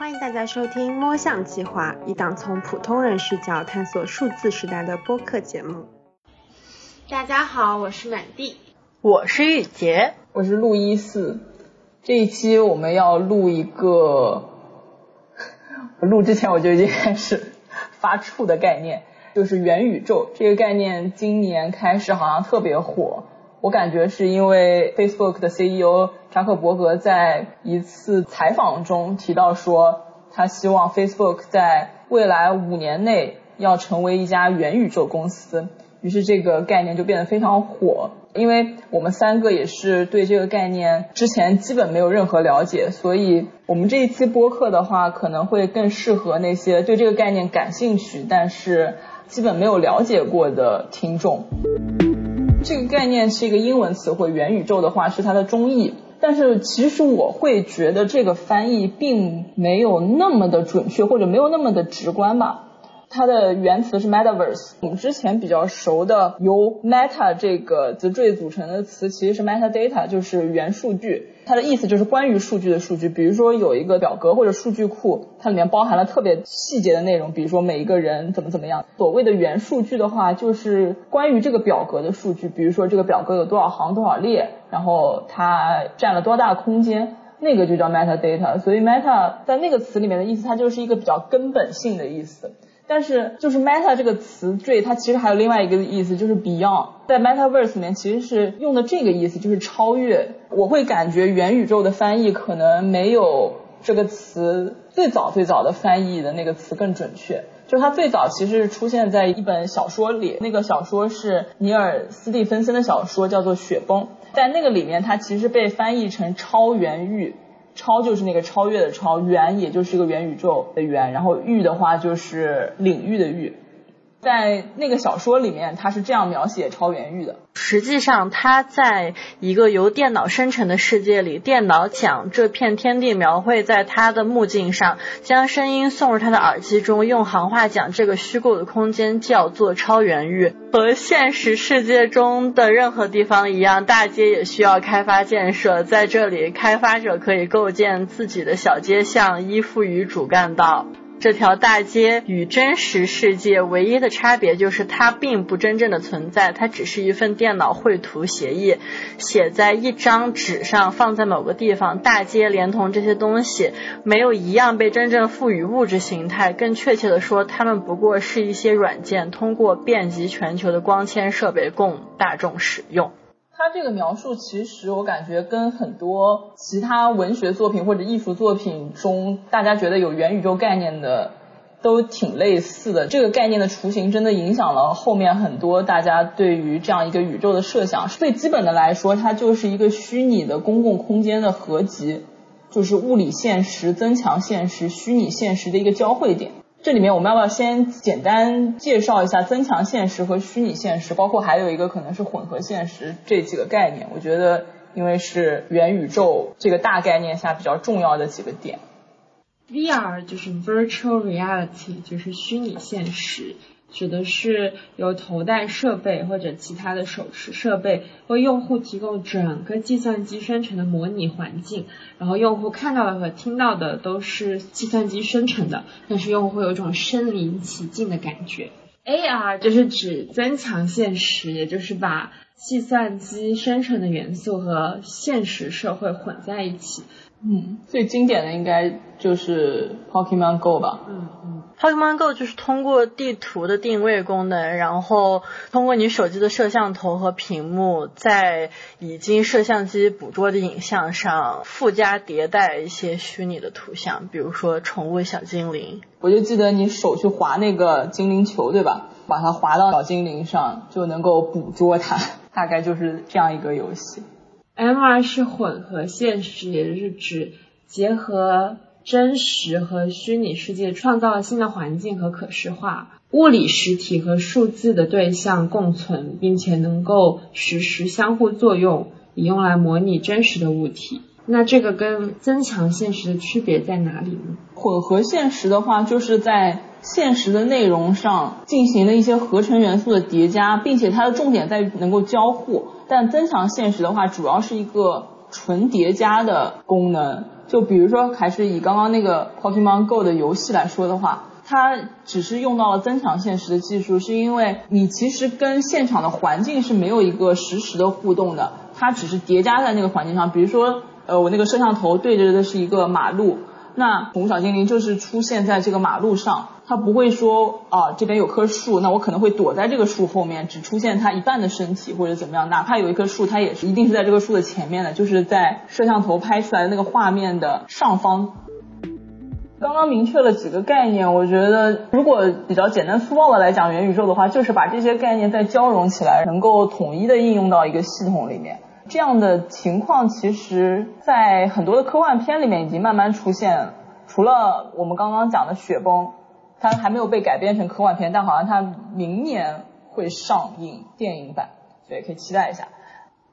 欢迎大家收听《摸象计划》，一档从普通人视角探索数字时代的播客节目。大家好，我是满地，我是玉洁，我是陆一四。这一期我们要录一个，录之前我就已经开始发怵的概念，就是元宇宙这个概念，今年开始好像特别火。我感觉是因为 Facebook 的 CEO 扎克伯格在一次采访中提到说，他希望 Facebook 在未来五年内要成为一家元宇宙公司，于是这个概念就变得非常火。因为我们三个也是对这个概念之前基本没有任何了解，所以我们这一期播客的话，可能会更适合那些对这个概念感兴趣，但是基本没有了解过的听众。这个概念是一个英文词汇，元宇宙的话是它的中译，但是其实我会觉得这个翻译并没有那么的准确，或者没有那么的直观吧。它的原词是 metaverse，我们之前比较熟的由 meta 这个词缀组成的词其实是 metadata，就是元数据。它的意思就是关于数据的数据。比如说有一个表格或者数据库，它里面包含了特别细节的内容，比如说每一个人怎么怎么样。所谓的元数据的话，就是关于这个表格的数据，比如说这个表格有多少行多少列，然后它占了多大空间，那个就叫 metadata。所以 meta 在那个词里面的意思，它就是一个比较根本性的意思。但是就是 meta 这个词缀，它其实还有另外一个意思，就是 beyond。在 metaverse 里面其实是用的这个意思，就是超越。我会感觉元宇宙的翻译可能没有这个词最早最早的翻译的那个词更准确。就是它最早其实是出现在一本小说里，那个小说是尼尔斯蒂芬森的小说，叫做《雪崩》。在那个里面，它其实被翻译成超元域。超就是那个超越的超，元也就是一个元宇宙的元，然后域的话就是领域的域。在那个小说里面，他是这样描写超元域的。实际上，他在一个由电脑生成的世界里，电脑将这片天地描绘在他的目镜上，将声音送入他的耳机中，用行话讲这个虚构的空间叫做超元域。和现实世界中的任何地方一样，大街也需要开发建设。在这里，开发者可以构建自己的小街巷，依附于主干道。这条大街与真实世界唯一的差别就是它并不真正的存在，它只是一份电脑绘图协议，写在一张纸上，放在某个地方。大街连同这些东西，没有一样被真正赋予物质形态。更确切的说，它们不过是一些软件，通过遍及全球的光纤设备供大众使用。他这个描述，其实我感觉跟很多其他文学作品或者艺术作品中，大家觉得有元宇宙概念的，都挺类似的。这个概念的雏形真的影响了后面很多大家对于这样一个宇宙的设想。最基本的来说，它就是一个虚拟的公共空间的合集，就是物理现实、增强现实、虚拟现实的一个交汇点。这里面我们要不要先简单介绍一下增强现实和虚拟现实，包括还有一个可能是混合现实这几个概念？我觉得因为是元宇宙这个大概念下比较重要的几个点。VR 就是 Virtual Reality，就是虚拟现实。指的是由头戴设备或者其他的手持设备为用户提供整个计算机生成的模拟环境，然后用户看到的和听到的都是计算机生成的，但是用户会有一种身临其境的感觉。AR 就是指增强现实，也就是把计算机生成的元素和现实社会混在一起。嗯，最经典的应该就是 Pokemon Go 吧。嗯嗯，Pokemon Go 就是通过地图的定位功能，然后通过你手机的摄像头和屏幕，在已经摄像机捕捉的影像上附加迭代一些虚拟的图像，比如说宠物小精灵。我就记得你手去划那个精灵球，对吧？把它划到小精灵上，就能够捕捉它，大概就是这样一个游戏。MR 是混合现实，也就是指结合真实和虚拟世界，创造了新的环境和可视化，物理实体和数字的对象共存，并且能够实时相互作用，以用来模拟真实的物体。那这个跟增强现实的区别在哪里呢？混合现实的话，就是在现实的内容上进行了一些合成元素的叠加，并且它的重点在于能够交互。但增强现实的话，主要是一个纯叠加的功能，就比如说，还是以刚刚那个 Pokemon Go 的游戏来说的话，它只是用到了增强现实的技术，是因为你其实跟现场的环境是没有一个实时的互动的，它只是叠加在那个环境上。比如说，呃，我那个摄像头对着的是一个马路。那宠物小精灵就是出现在这个马路上，它不会说啊这边有棵树，那我可能会躲在这个树后面，只出现它一半的身体或者怎么样。哪怕有一棵树，它也是一定是在这个树的前面的，就是在摄像头拍出来的那个画面的上方。刚刚明确了几个概念，我觉得如果比较简单粗暴的来讲元宇宙的话，就是把这些概念再交融起来，能够统一的应用到一个系统里面。这样的情况，其实，在很多的科幻片里面已经慢慢出现。除了我们刚刚讲的《雪崩》，它还没有被改编成科幻片，但好像它明年会上映电影版，所以可以期待一下。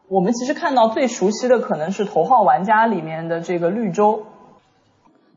我们其实看到最熟悉的可能是《头号玩家》里面的这个绿洲，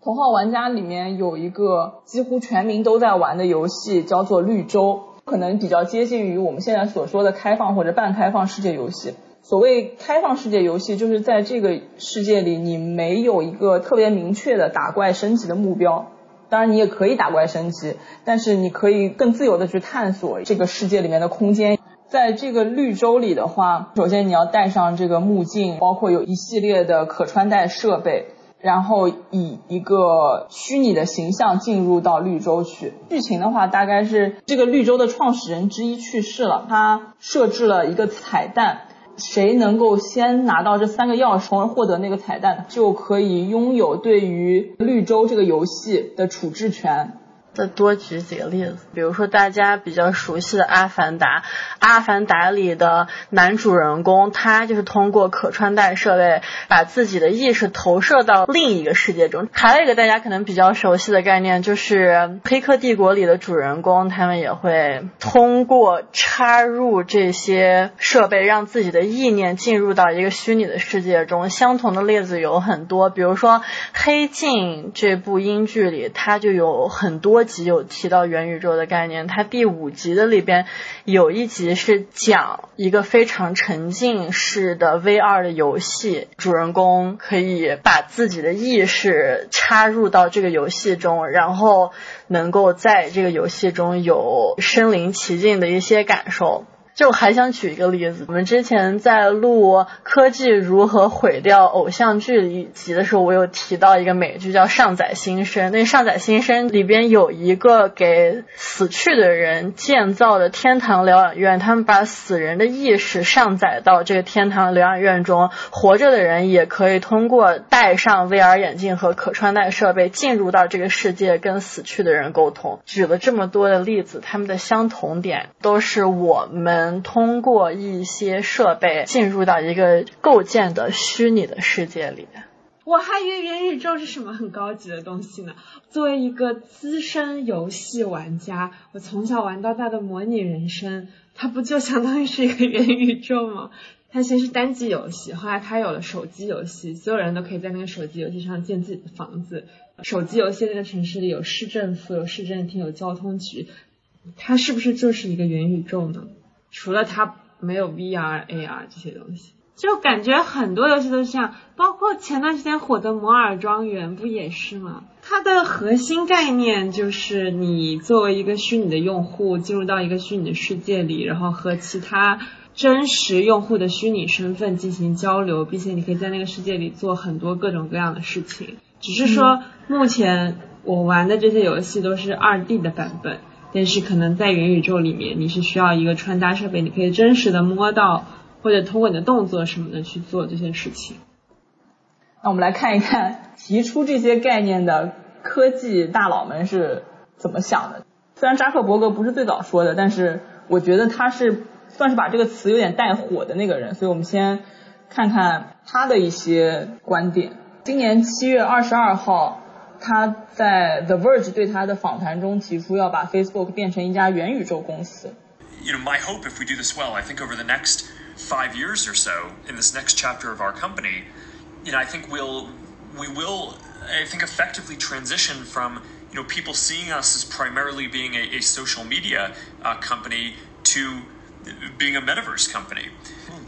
《头号玩家》里面有一个几乎全民都在玩的游戏，叫做绿洲，可能比较接近于我们现在所说的开放或者半开放世界游戏。所谓开放世界游戏，就是在这个世界里，你没有一个特别明确的打怪升级的目标。当然，你也可以打怪升级，但是你可以更自由的去探索这个世界里面的空间。在这个绿洲里的话，首先你要带上这个目镜，包括有一系列的可穿戴设备，然后以一个虚拟的形象进入到绿洲去。剧情的话，大概是这个绿洲的创始人之一去世了，他设置了一个彩蛋。谁能够先拿到这三个钥匙，从而获得那个彩蛋，就可以拥有对于绿洲这个游戏的处置权。再多举几个例子，比如说大家比较熟悉的《阿凡达》，《阿凡达》里的男主人公，他就是通过可穿戴设备，把自己的意识投射到另一个世界中。还有一个大家可能比较熟悉的概念，就是《黑客帝国》里的主人公，他们也会通过插入这些设备，让自己的意念进入到一个虚拟的世界中。相同的例子有很多，比如说《黑镜》这部英剧里，它就有很多。集有提到元宇宙的概念，它第五集的里边有一集是讲一个非常沉浸式的 VR 的游戏，主人公可以把自己的意识插入到这个游戏中，然后能够在这个游戏中有身临其境的一些感受。就还想举一个例子，我们之前在录科技如何毁掉偶像剧一集的时候，我有提到一个美剧叫《上载新生》。那《上载新生》里边有一个给死去的人建造的天堂疗养院，他们把死人的意识上载到这个天堂疗养院中，活着的人也可以通过戴上 VR 眼镜和可穿戴设备进入到这个世界，跟死去的人沟通。举了这么多的例子，他们的相同点都是我们。能通过一些设备进入到一个构建的虚拟的世界里。我还以为元宇宙是什么很高级的东西呢。作为一个资深游戏玩家，我从小玩到大的模拟人生，它不就相当于是一个元宇宙吗？它先是单机游戏，后来它有了手机游戏，所有人都可以在那个手机游戏上建自己的房子。手机游戏那个城市里有市政府、有市政厅、有交通局，它是不是就是一个元宇宙呢？除了它没有 VR、AR 这些东西，就感觉很多游戏都是这样，包括前段时间火的《摩尔庄园》不也是吗？它的核心概念就是你作为一个虚拟的用户进入到一个虚拟的世界里，然后和其他真实用户的虚拟身份进行交流，并且你可以在那个世界里做很多各种各样的事情。只是说目前我玩的这些游戏都是二 D 的版本。但是可能在元宇宙里面，你是需要一个穿搭设备，你可以真实的摸到，或者通过你的动作什么的去做这些事情。那我们来看一看提出这些概念的科技大佬们是怎么想的。虽然扎克伯格不是最早说的，但是我觉得他是算是把这个词有点带火的那个人。所以我们先看看他的一些观点。今年七月二十二号。他在 The Verge 对他的访谈中提出要把 Facebook 变成一家元宇宙公司。You know, my hope if we do this well, I think over the next five years or so, in this next chapter of our company, you know, I think we'll we will I think effectively transition from you know people seeing us as primarily being a, a social media uh, company to being a metaverse company.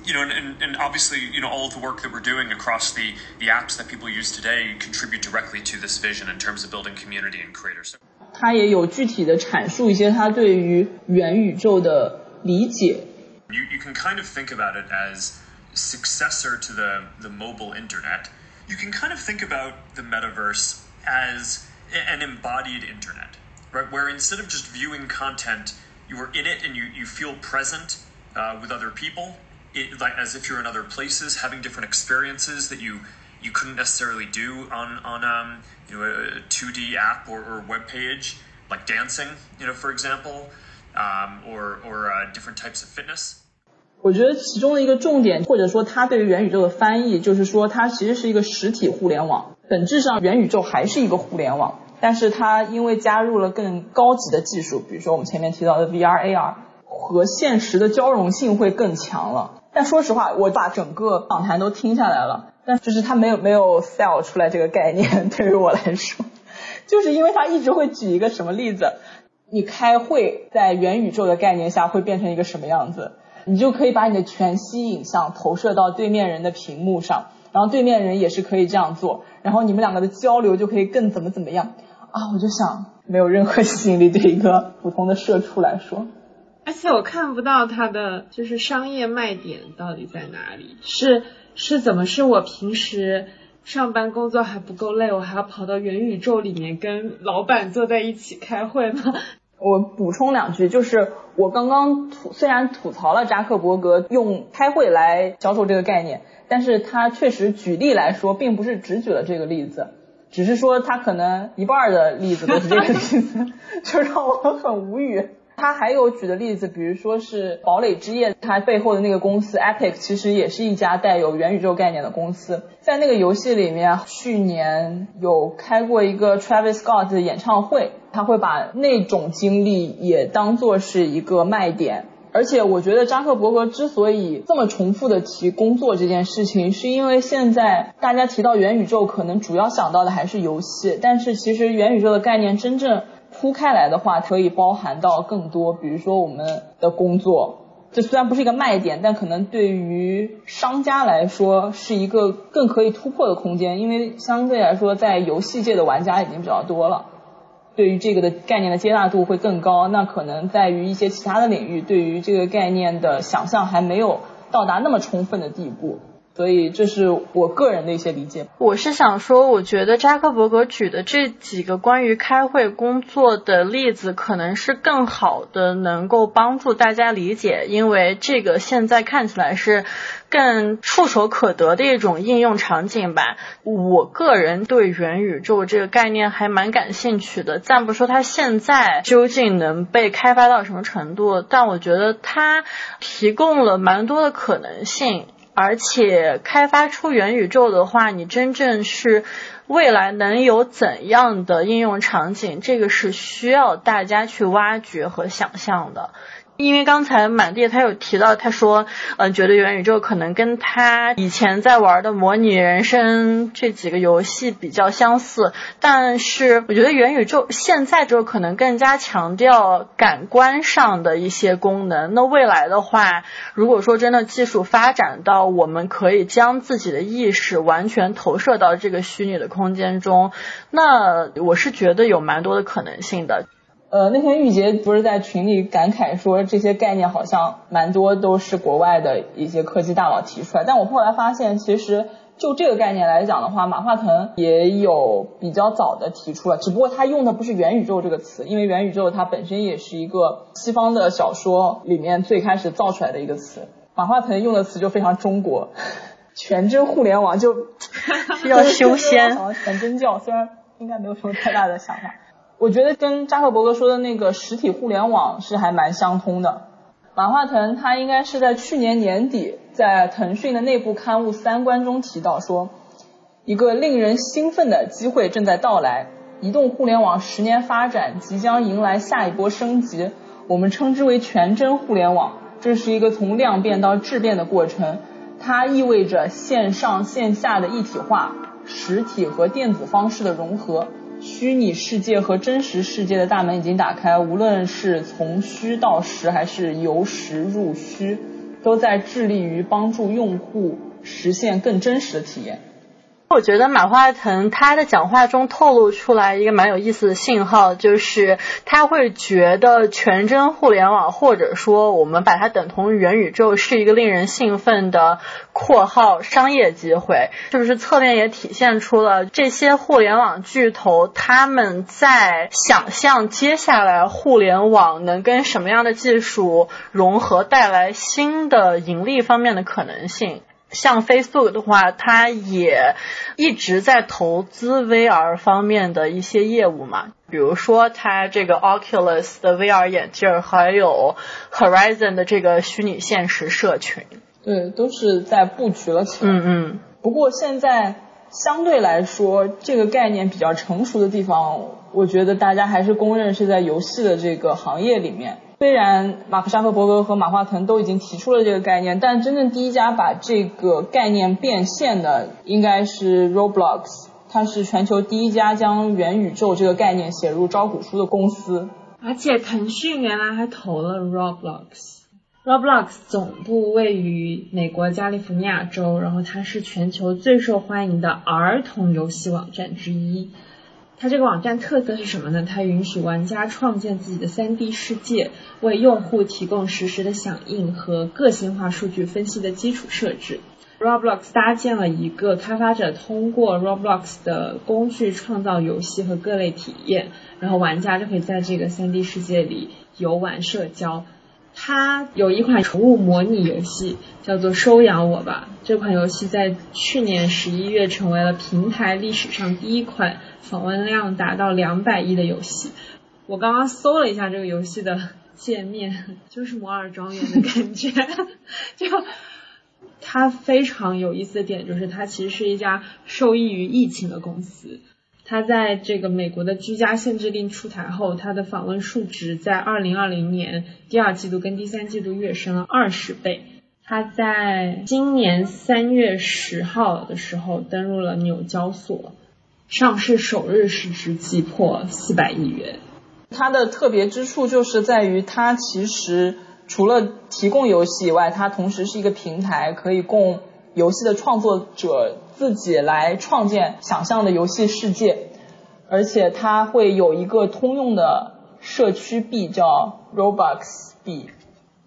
You know, and, and, and obviously, you know, all of the work that we're doing across the, the apps that people use today contribute directly to this vision in terms of building community and creators. 他也有具体的阐述一些他对于元宇宙的理解。You, you can kind of think about it as successor to the, the mobile internet. You can kind of think about the metaverse as an embodied internet, right? Where instead of just viewing content, you are in it and you, you feel present uh, with other people, it, like as if you're in other places, having different experiences that you you couldn't necessarily do on on um, you know a 2D app or, or web page, like dancing, you know, for example, um, or or uh, different types of fitness. 我觉得其中的一个重点，或者说它对于元宇宙的翻译，就是说它其实是一个实体互联网。本质上，元宇宙还是一个互联网，但是它因为加入了更高级的技术，比如说我们前面提到的 VR、AR，和现实的交融性会更强了。 但说实话，我把整个访谈都听下来了，但就是他没有没有 sell 出来这个概念，对于我来说，就是因为他一直会举一个什么例子，你开会在元宇宙的概念下会变成一个什么样子。你就可以把你的全息影像投射到对面人的屏幕上，然后对面人也是可以这样做，然后你们两个的交流就可以更怎么怎么样啊！我就想，没有任何吸引力对一个普通的社畜来说。而且我看不到它的就是商业卖点到底在哪里，是是怎么是我平时上班工作还不够累，我还要跑到元宇宙里面跟老板坐在一起开会吗？我补充两句，就是我刚刚吐虽然吐槽了扎克伯格用开会来销售这个概念，但是他确实举例来说，并不是只举了这个例子，只是说他可能一半的例子都是这个例子，就让我很无语。他还有举的例子，比如说是堡垒之夜，它背后的那个公司 Epic 其实也是一家带有元宇宙概念的公司，在那个游戏里面，去年有开过一个 Travis Scott 的演唱会，他会把那种经历也当做是一个卖点。而且我觉得扎克伯格之所以这么重复的提工作这件事情，是因为现在大家提到元宇宙，可能主要想到的还是游戏，但是其实元宇宙的概念真正。铺开来的话，可以包含到更多，比如说我们的工作，这虽然不是一个卖点，但可能对于商家来说是一个更可以突破的空间，因为相对来说，在游戏界的玩家已经比较多了，对于这个的概念的接纳度会更高。那可能在于一些其他的领域，对于这个概念的想象还没有到达那么充分的地步。所以这是我个人的一些理解。我是想说，我觉得扎克伯格举的这几个关于开会工作的例子，可能是更好的能够帮助大家理解，因为这个现在看起来是更触手可得的一种应用场景吧。我个人对元宇宙这个概念还蛮感兴趣的，暂不说它现在究竟能被开发到什么程度，但我觉得它提供了蛮多的可能性。而且开发出元宇宙的话，你真正是未来能有怎样的应用场景，这个是需要大家去挖掘和想象的。因为刚才满地他有提到，他说，嗯，觉得元宇宙可能跟他以前在玩的模拟人生这几个游戏比较相似，但是我觉得元宇宙现在就可能更加强调感官上的一些功能。那未来的话，如果说真的技术发展到我们可以将自己的意识完全投射到这个虚拟的空间中，那我是觉得有蛮多的可能性的。呃，那天玉洁不是在群里感慨说，这些概念好像蛮多都是国外的一些科技大佬提出来。但我后来发现，其实就这个概念来讲的话，马化腾也有比较早的提出了，只不过他用的不是元宇宙这个词，因为元宇宙它本身也是一个西方的小说里面最开始造出来的一个词。马化腾用的词就非常中国，全真互联网就 要修仙，全真教，虽然应该没有什么太大的想法。我觉得跟扎克伯格说的那个实体互联网是还蛮相通的。马化腾他应该是在去年年底在腾讯的内部刊物《三观》中提到说，一个令人兴奋的机会正在到来，移动互联网十年发展即将迎来下一波升级，我们称之为全真互联网。这是一个从量变到质变的过程，它意味着线上线下的一体化，实体和电子方式的融合。虚拟世界和真实世界的大门已经打开，无论是从虚到实，还是由实入虚，都在致力于帮助用户实现更真实的体验。我觉得马化腾他的讲话中透露出来一个蛮有意思的信号，就是他会觉得全真互联网或者说我们把它等同于元宇宙是一个令人兴奋的（括号商业机会），是不是侧面也体现出了这些互联网巨头他们在想象接下来互联网能跟什么样的技术融合，带来新的盈利方面的可能性？像 Facebook 的话，它也一直在投资 VR 方面的一些业务嘛，比如说它这个 Oculus 的 VR 眼镜，还有 Horizon 的这个虚拟现实社群。对，都是在布局了起来。嗯嗯。不过现在相对来说，这个概念比较成熟的地方，我觉得大家还是公认是在游戏的这个行业里面。虽然马克沙克伯格和马化腾都已经提出了这个概念，但真正第一家把这个概念变现的应该是 Roblox，它是全球第一家将元宇宙这个概念写入招股书的公司。而且腾讯原来还投了 Roblox，Roblox 总部位于美国加利福尼亚州，然后它是全球最受欢迎的儿童游戏网站之一。它这个网站特色是什么呢？它允许玩家创建自己的 3D 世界，为用户提供实时的响应和个性化数据分析的基础设置。Roblox 搭建了一个开发者通过 Roblox 的工具创造游戏和各类体验，然后玩家就可以在这个 3D 世界里游玩社交。它有一款宠物模拟游戏，叫做《收养我吧》。这款游戏在去年十一月成为了平台历史上第一款访问量达到两百亿的游戏。我刚刚搜了一下这个游戏的界面，就是摩尔庄园的感觉。就它非常有意思的点，就是它其实是一家受益于疫情的公司。它在这个美国的居家限制令出台后，它的访问数值在二零二零年第二季度跟第三季度跃升了二十倍。它在今年三月十号的时候登陆了纽交所，上市首日市值击破四百亿元。它的特别之处就是在于，它其实除了提供游戏以外，它同时是一个平台，可以供游戏的创作者。自己来创建想象的游戏世界，而且它会有一个通用的社区币叫 Robux 币。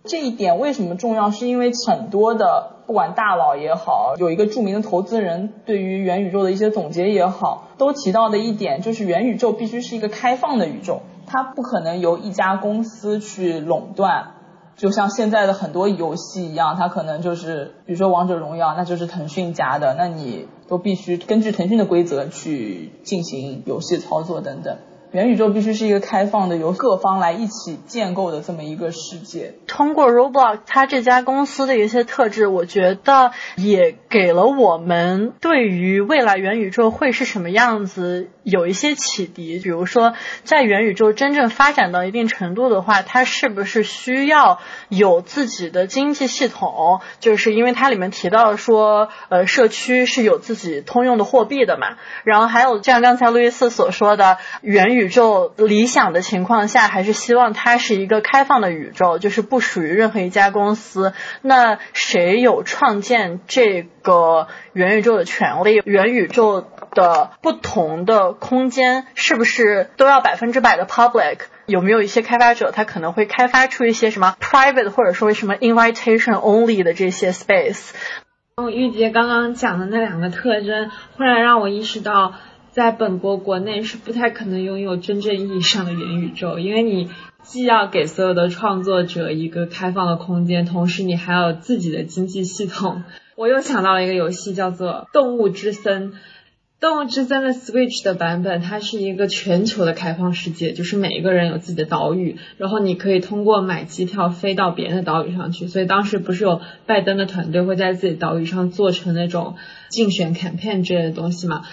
这一点为什么重要？是因为很多的不管大佬也好，有一个著名的投资人对于元宇宙的一些总结也好，都提到的一点就是元宇宙必须是一个开放的宇宙，它不可能由一家公司去垄断。就像现在的很多游戏一样，它可能就是，比如说王者荣耀，那就是腾讯家的，那你都必须根据腾讯的规则去进行游戏操作等等。元宇宙必须是一个开放的，由各方来一起建构的这么一个世界。通过 Roblox 它这家公司的一些特质，我觉得也给了我们对于未来元宇宙会是什么样子有一些启迪。比如说，在元宇宙真正发展到一定程度的话，它是不是需要有自己的经济系统？就是因为它里面提到说，呃，社区是有自己通用的货币的嘛。然后还有像刚才路易斯所说的元宇。宙理想的情况下，还是希望它是一个开放的宇宙，就是不属于任何一家公司。那谁有创建这个元宇宙的权利？元宇宙的不同的空间是不是都要百分之百的 public？有没有一些开发者他可能会开发出一些什么 private 或者说什么 invitation only 的这些 space？嗯玉洁刚刚讲的那两个特征，忽然让我意识到。在本国国内是不太可能拥有真正意义上的元宇宙，因为你既要给所有的创作者一个开放的空间，同时你还有自己的经济系统。我又想到了一个游戏，叫做《动物之森》。《动物之森》的 Switch 的版本，它是一个全球的开放世界，就是每一个人有自己的岛屿，然后你可以通过买机票飞到别人的岛屿上去。所以当时不是有拜登的团队会在自己岛屿上做成那种竞选 campaign 之类的东西嘛？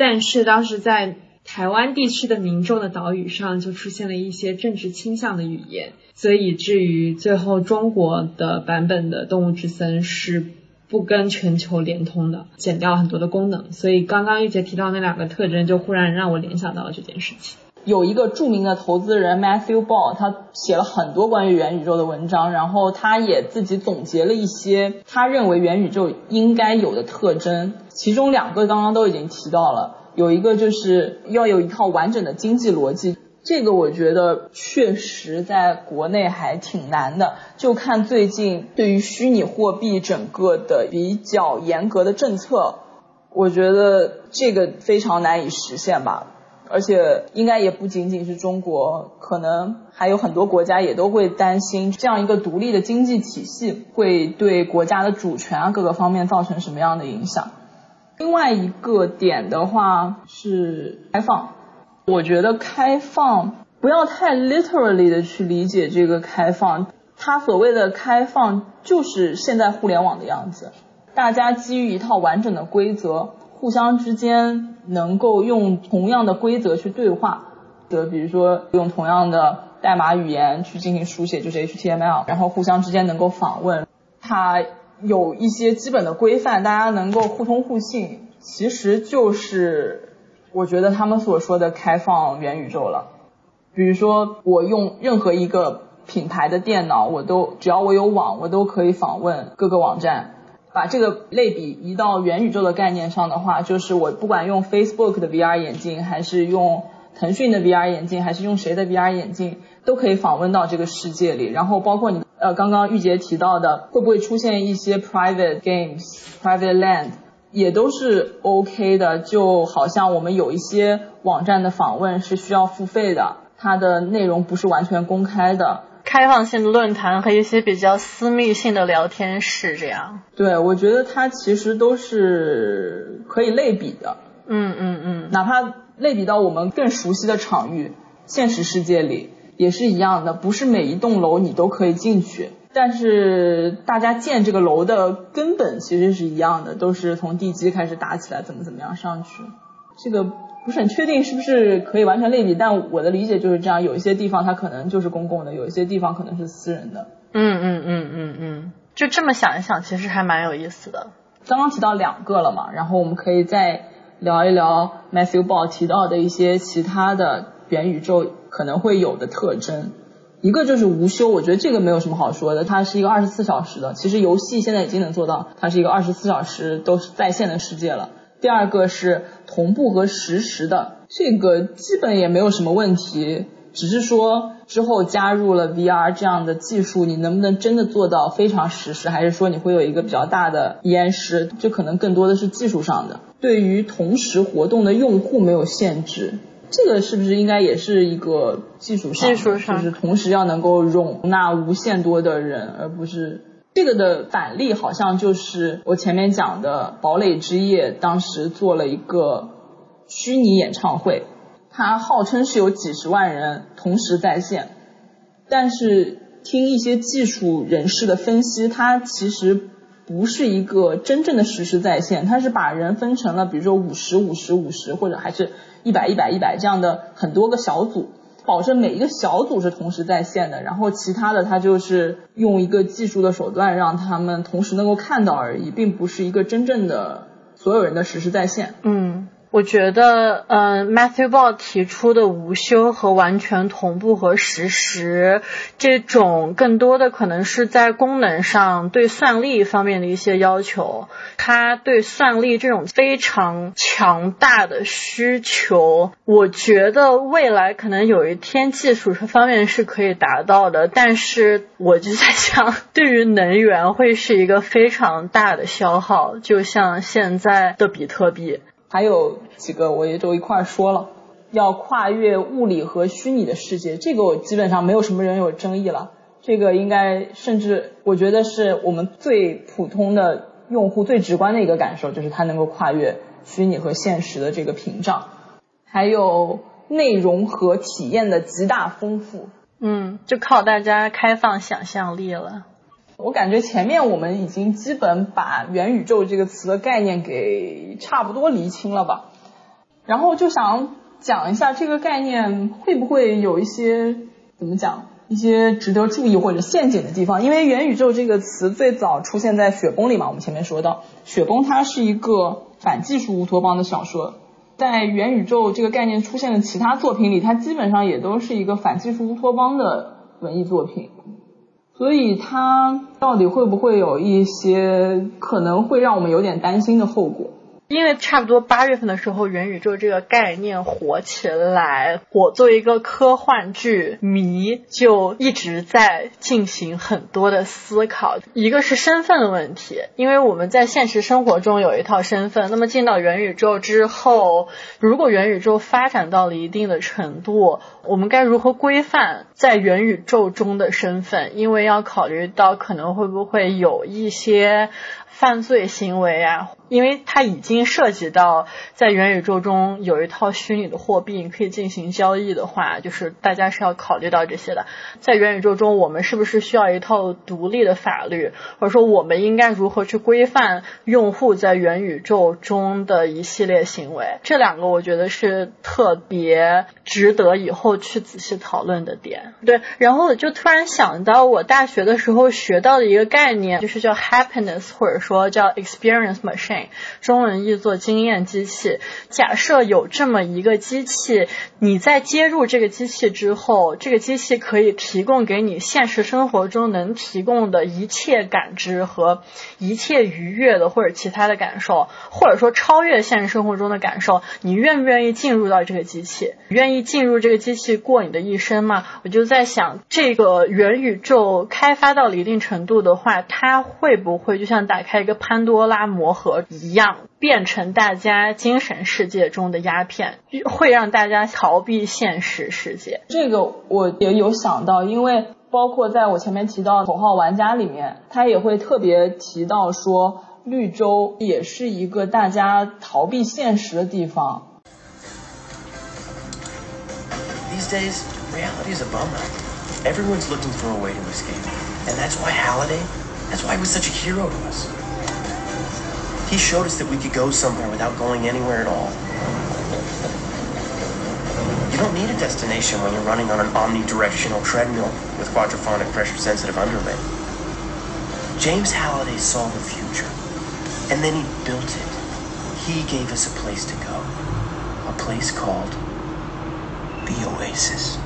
但是当时在台湾地区的民众的岛屿上，就出现了一些政治倾向的语言，所以以至于最后中国的版本的《动物之森》是不跟全球连通的，减掉很多的功能。所以刚刚玉洁提到那两个特征，就忽然让我联想到了这件事情。有一个著名的投资人 Matthew Ball，他写了很多关于元宇宙的文章，然后他也自己总结了一些他认为元宇宙应该有的特征，其中两个刚刚都已经提到了，有一个就是要有一套完整的经济逻辑，这个我觉得确实在国内还挺难的，就看最近对于虚拟货币整个的比较严格的政策，我觉得这个非常难以实现吧。而且应该也不仅仅是中国，可能还有很多国家也都会担心这样一个独立的经济体系会对国家的主权啊各个方面造成什么样的影响。另外一个点的话是开放，我觉得开放不要太 literally 的去理解这个开放，它所谓的开放就是现在互联网的样子，大家基于一套完整的规则。互相之间能够用同样的规则去对话，的比如说用同样的代码语言去进行书写，就是 HTML，然后互相之间能够访问，它有一些基本的规范，大家能够互通互信，其实就是我觉得他们所说的开放元宇宙了。比如说我用任何一个品牌的电脑，我都只要我有网，我都可以访问各个网站。把这个类比移到元宇宙的概念上的话，就是我不管用 Facebook 的 VR 眼镜，还是用腾讯的 VR 眼镜，还是用谁的 VR 眼镜，都可以访问到这个世界里。然后包括你呃刚刚玉洁提到的，会不会出现一些 private games、private land，也都是 OK 的。就好像我们有一些网站的访问是需要付费的，它的内容不是完全公开的。开放性的论坛和一些比较私密性的聊天室，这样。对，我觉得它其实都是可以类比的。嗯嗯嗯。哪怕类比到我们更熟悉的场域，现实世界里也是一样的，不是每一栋楼你都可以进去，但是大家建这个楼的根本其实是一样的，都是从地基开始打起来，怎么怎么样上去。这个。不是很确定是不是可以完全类比，但我的理解就是这样，有一些地方它可能就是公共的，有一些地方可能是私人的。嗯嗯嗯嗯嗯，就这么想一想，其实还蛮有意思的。刚刚提到两个了嘛，然后我们可以再聊一聊 Matthew Ball 提到的一些其他的元宇宙可能会有的特征。一个就是无休，我觉得这个没有什么好说的，它是一个二十四小时的。其实游戏现在已经能做到，它是一个二十四小时都是在线的世界了。第二个是同步和实时的，这个基本也没有什么问题，只是说之后加入了 VR 这样的技术，你能不能真的做到非常实时，还是说你会有一个比较大的延时，就可能更多的是技术上的。对于同时活动的用户没有限制，这个是不是应该也是一个技术上，技术上就是同时要能够容纳无限多的人，而不是。这个的反例好像就是我前面讲的堡垒之夜，当时做了一个虚拟演唱会，它号称是有几十万人同时在线，但是听一些技术人士的分析，它其实不是一个真正的实时在线，它是把人分成了比如说五十五十五十或者还是一百一百一百这样的很多个小组。保证每一个小组是同时在线的，然后其他的他就是用一个技术的手段让他们同时能够看到而已，并不是一个真正的所有人的实时在线。嗯。我觉得，嗯，Matthew Ball 提出的无休和完全同步和实时这种，更多的可能是在功能上对算力方面的一些要求。他对算力这种非常强大的需求，我觉得未来可能有一天技术方面是可以达到的，但是我就在想，对于能源会是一个非常大的消耗，就像现在的比特币。还有几个我也都一块说了，要跨越物理和虚拟的世界，这个我基本上没有什么人有争议了。这个应该甚至我觉得是我们最普通的用户最直观的一个感受，就是它能够跨越虚拟和现实的这个屏障。还有内容和体验的极大丰富，嗯，就靠大家开放想象力了。我感觉前面我们已经基本把元宇宙这个词的概念给差不多厘清了吧，然后就想讲一下这个概念会不会有一些怎么讲一些值得注意或者陷阱的地方。因为元宇宙这个词最早出现在雪崩里嘛，我们前面说到，雪崩它是一个反技术乌托邦的小说，在元宇宙这个概念出现的其他作品里，它基本上也都是一个反技术乌托邦的文艺作品。所以它到底会不会有一些可能会让我们有点担心的后果？因为差不多八月份的时候，元宇宙这个概念火起来，我作为一个科幻剧迷，就一直在进行很多的思考。一个是身份的问题，因为我们在现实生活中有一套身份，那么进到元宇宙之后，如果元宇宙发展到了一定的程度，我们该如何规范在元宇宙中的身份？因为要考虑到可能会不会有一些。犯罪行为啊，因为它已经涉及到在元宇宙中有一套虚拟的货币可以进行交易的话，就是大家是要考虑到这些的。在元宇宙中，我们是不是需要一套独立的法律，或者说我们应该如何去规范用户在元宇宙中的一系列行为？这两个我觉得是特别值得以后去仔细讨论的点。对，然后我就突然想到我大学的时候学到的一个概念，就是叫 happiness，或者说。叫 experience machine，中文意译作经验机器。假设有这么一个机器，你在接入这个机器之后，这个机器可以提供给你现实生活中能提供的一切感知和一切愉悦的或者其他的感受，或者说超越现实生活中的感受。你愿不愿意进入到这个机器？愿意进入这个机器过你的一生吗？我就在想，这个元宇宙开发到了一定程度的话，它会不会就像打开？一个潘多拉魔盒一样，变成大家精神世界中的鸦片，会让大家逃避现实世界。这个我也有想到，因为包括在我前面提到《头号玩家》里面，他也会特别提到说，绿洲也是一个大家逃避现实的地方。These days, reality is a bummer. Everyone's looking for a way to escape, and that's why Halliday, that's why he was such a hero to us. He showed us that we could go somewhere without going anywhere at all. You don't need a destination when you're running on an omnidirectional treadmill with quadraphonic pressure-sensitive underlay. James Halliday saw the future, and then he built it. He gave us a place to go, a place called the Oasis.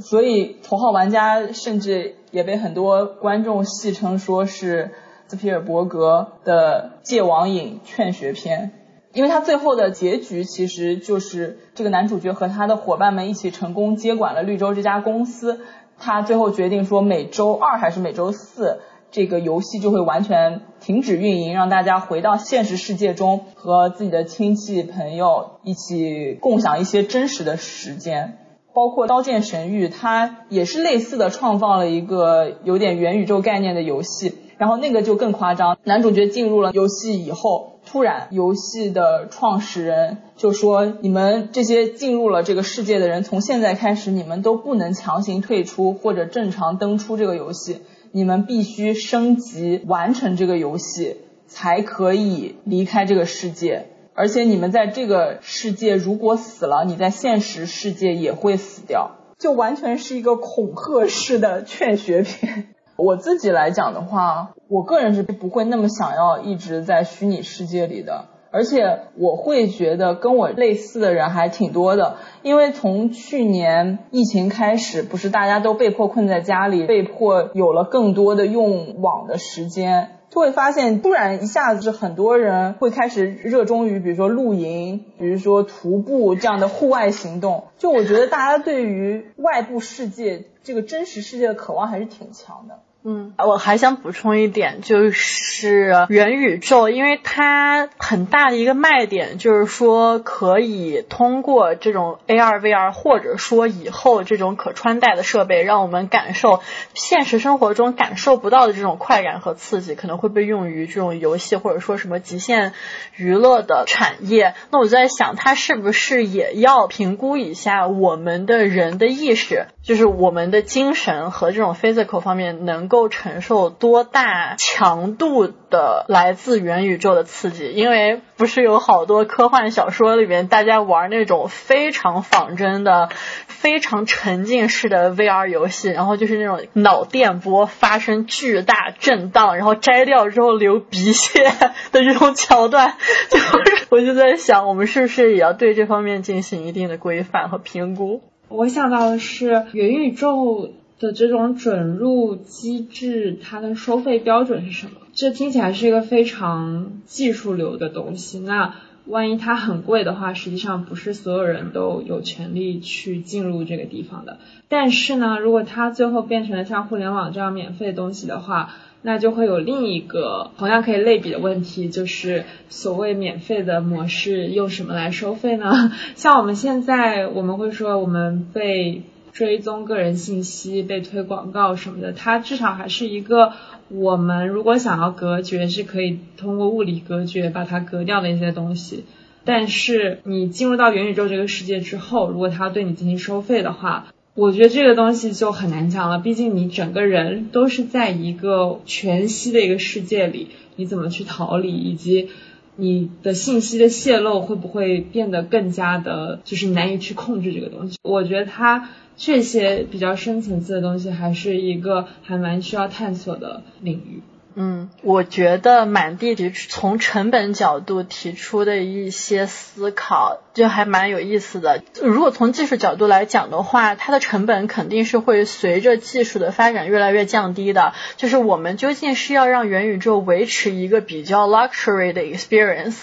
所以，头号玩家甚至也被很多观众戏称说是 斯皮尔伯格的戒网瘾劝学篇，因为他最后的结局其实就是这个男主角和他的伙伴们一起成功接管了绿洲这家公司。他最后决定说，每周二还是每周四，这个游戏就会完全停止运营，让大家回到现实世界中，和自己的亲戚朋友一起共享一些真实的时间。包括《刀剑神域》，它也是类似的创造了一个有点元宇宙概念的游戏。然后那个就更夸张，男主角进入了游戏以后，突然游戏的创始人就说：“你们这些进入了这个世界的人，从现在开始，你们都不能强行退出或者正常登出这个游戏，你们必须升级完成这个游戏，才可以离开这个世界。而且你们在这个世界如果死了，你在现实世界也会死掉，就完全是一个恐吓式的劝学片。”我自己来讲的话，我个人是不会那么想要一直在虚拟世界里的，而且我会觉得跟我类似的人还挺多的，因为从去年疫情开始，不是大家都被迫困在家里，被迫有了更多的用网的时间。就会发现，突然一下子，很多人会开始热衷于，比如说露营，比如说徒步这样的户外行动。就我觉得，大家对于外部世界这个真实世界的渴望还是挺强的。嗯，我还想补充一点，就是元宇宙，因为它很大的一个卖点就是说，可以通过这种 AR、VR，或者说以后这种可穿戴的设备，让我们感受现实生活中感受不到的这种快感和刺激，可能会被用于这种游戏或者说什么极限娱乐的产业。那我在想，它是不是也要评估一下我们的人的意识，就是我们的精神和这种 physical 方面能够。够承受多大强度的来自元宇宙的刺激？因为不是有好多科幻小说里面大家玩那种非常仿真的、非常沉浸式的 VR 游戏，然后就是那种脑电波发生巨大震荡，然后摘掉之后流鼻血的这种桥段，就是我就在想，我们是不是也要对这方面进行一定的规范和评估？我想到的是元宇宙的这种准入机制，它的收费标准是什么？这听起来是一个非常技术流的东西。那万一它很贵的话，实际上不是所有人都有权利去进入这个地方的。但是呢，如果它最后变成了像互联网这样免费的东西的话，那就会有另一个同样可以类比的问题，就是所谓免费的模式用什么来收费呢？像我们现在我们会说我们被追踪个人信息、被推广告什么的，它至少还是一个我们如果想要隔绝是可以通过物理隔绝把它隔掉的一些东西。但是你进入到元宇宙这个世界之后，如果它对你进行收费的话，我觉得这个东西就很难讲了，毕竟你整个人都是在一个全息的一个世界里，你怎么去逃离，以及你的信息的泄露会不会变得更加的，就是难以去控制这个东西。我觉得它这些比较深层次的东西，还是一个还蛮需要探索的领域。嗯，我觉得满地提从成本角度提出的一些思考，就还蛮有意思的。如果从技术角度来讲的话，它的成本肯定是会随着技术的发展越来越降低的。就是我们究竟是要让元宇宙维持一个比较 luxury 的 experience，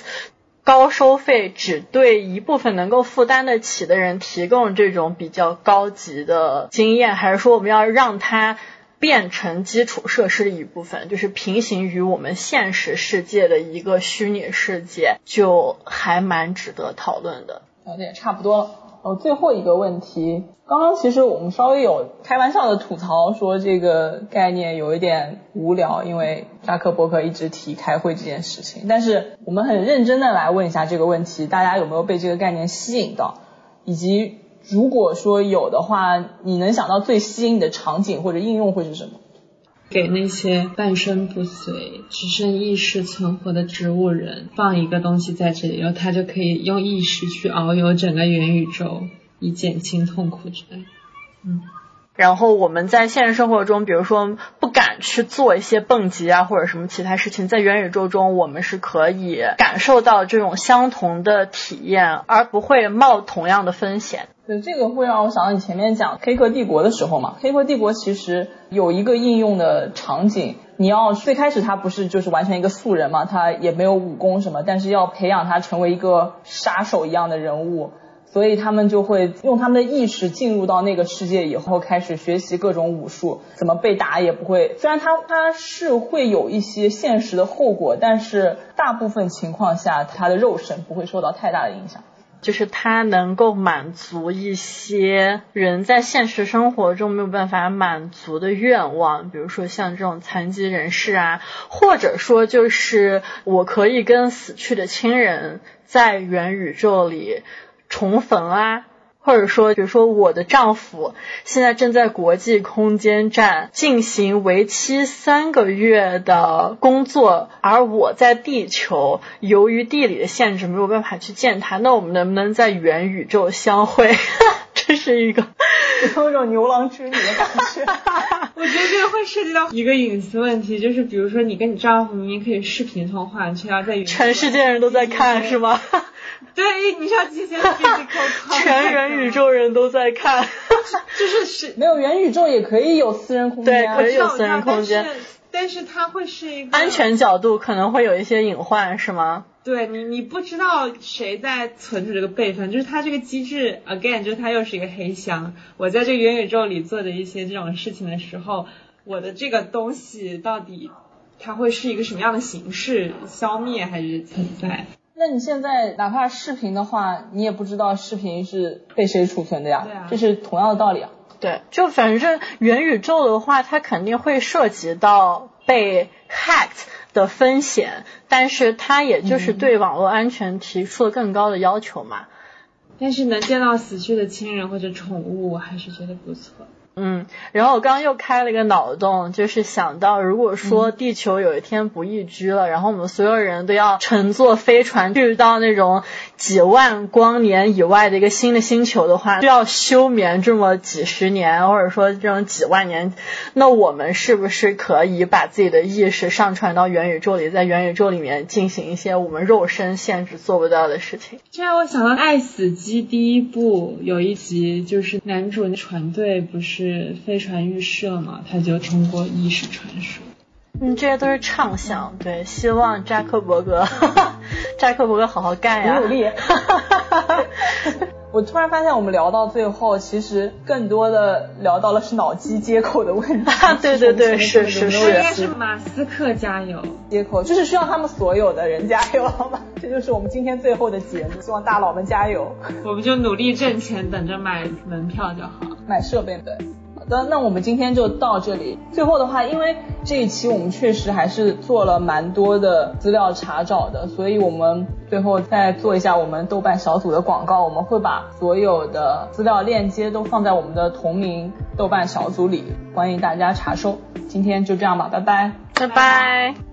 高收费只对一部分能够负担得起的人提供这种比较高级的经验，还是说我们要让它？变成基础设施的一部分，就是平行于我们现实世界的一个虚拟世界，就还蛮值得讨论的。聊的也差不多了。哦，最后一个问题，刚刚其实我们稍微有开玩笑的吐槽说这个概念有一点无聊，因为扎克伯格一直提开会这件事情。但是我们很认真的来问一下这个问题，大家有没有被这个概念吸引到，以及？如果说有的话，你能想到最吸引你的场景或者应用会是什么？给那些半身不遂、只剩意识存活的植物人放一个东西在这里，然后他就可以用意识去遨游整个元宇宙，以减轻痛苦之类。嗯。然后我们在现实生活中，比如说不敢去做一些蹦极啊或者什么其他事情，在元宇宙中我们是可以感受到这种相同的体验，而不会冒同样的风险。这个会让我想到你前面讲《黑客帝国》的时候嘛，《黑客帝国》其实有一个应用的场景，你要最开始他不是就是完全一个素人嘛，他也没有武功什么，但是要培养他成为一个杀手一样的人物。所以他们就会用他们的意识进入到那个世界以后，开始学习各种武术，怎么被打也不会。虽然他他是会有一些现实的后果，但是大部分情况下，他的肉身不会受到太大的影响。就是它能够满足一些人在现实生活中没有办法满足的愿望，比如说像这种残疾人士啊，或者说就是我可以跟死去的亲人在元宇宙里。重逢啊，或者说，比如说我的丈夫现在正在国际空间站进行为期三个月的工作，而我在地球由于地理的限制没有办法去见他，那我们能不能在元宇宙相会？这是一个有一种牛郎织女的感觉。我觉得这个会涉及到一个隐私问题，就是比如说你跟你丈夫明明可以视频通话，却要在全世界人都在看，是吗？对，你要进行 physical，全元宇宙人都在看，就是是没有元宇宙也可以有私人空间，对，可以有私人空间，但是它会是一个安全角度可能会有一些隐患，是吗？对你，你不知道谁在存储这个备份，就是它这个机制，again，就是它又是一个黑箱。我在这个元宇宙里做的一些这种事情的时候，我的这个东西到底它会是一个什么样的形式，消灭还是存在？那你现在哪怕视频的话，你也不知道视频是被谁储存的呀？对啊，这是同样的道理啊。对，就反正元宇宙的话，它肯定会涉及到被 hacked 的风险，但是它也就是对网络安全提出了更高的要求嘛。但是能见到死去的亲人或者宠物，我还是觉得不错。嗯，然后我刚刚又开了一个脑洞，就是想到如果说地球有一天不宜居了，然后我们所有人都要乘坐飞船去到那种几万光年以外的一个新的星球的话，需要休眠这么几十年，或者说这种几万年，那我们是不是可以把自己的意识上传到元宇宙里，在元宇宙里面进行一些我们肉身限制做不到的事情？这让我想到《爱死机》第一部有一集，就是男主船队不是。是飞船预设嘛？他就通过意识传输。嗯，这些都是畅想，对，希望扎克伯格，扎克伯格好好干呀，努努力。我突然发现，我们聊到最后，其实更多的聊到了是脑机接口的问题。对对对，是是是。应该是马斯克加油，接口就是需要他们所有的人加油，好吗？这就是我们今天最后的节目，希望大佬们加油。我们就努力挣钱，等着买门票就好，买设备对。好的，那我们今天就到这里。最后的话，因为这一期我们确实还是做了蛮多的资料查找的，所以我们最后再做一下我们豆瓣小组的广告。我们会把所有的资料链接都放在我们的同名豆瓣小组里，欢迎大家查收。今天就这样吧，拜拜，拜拜。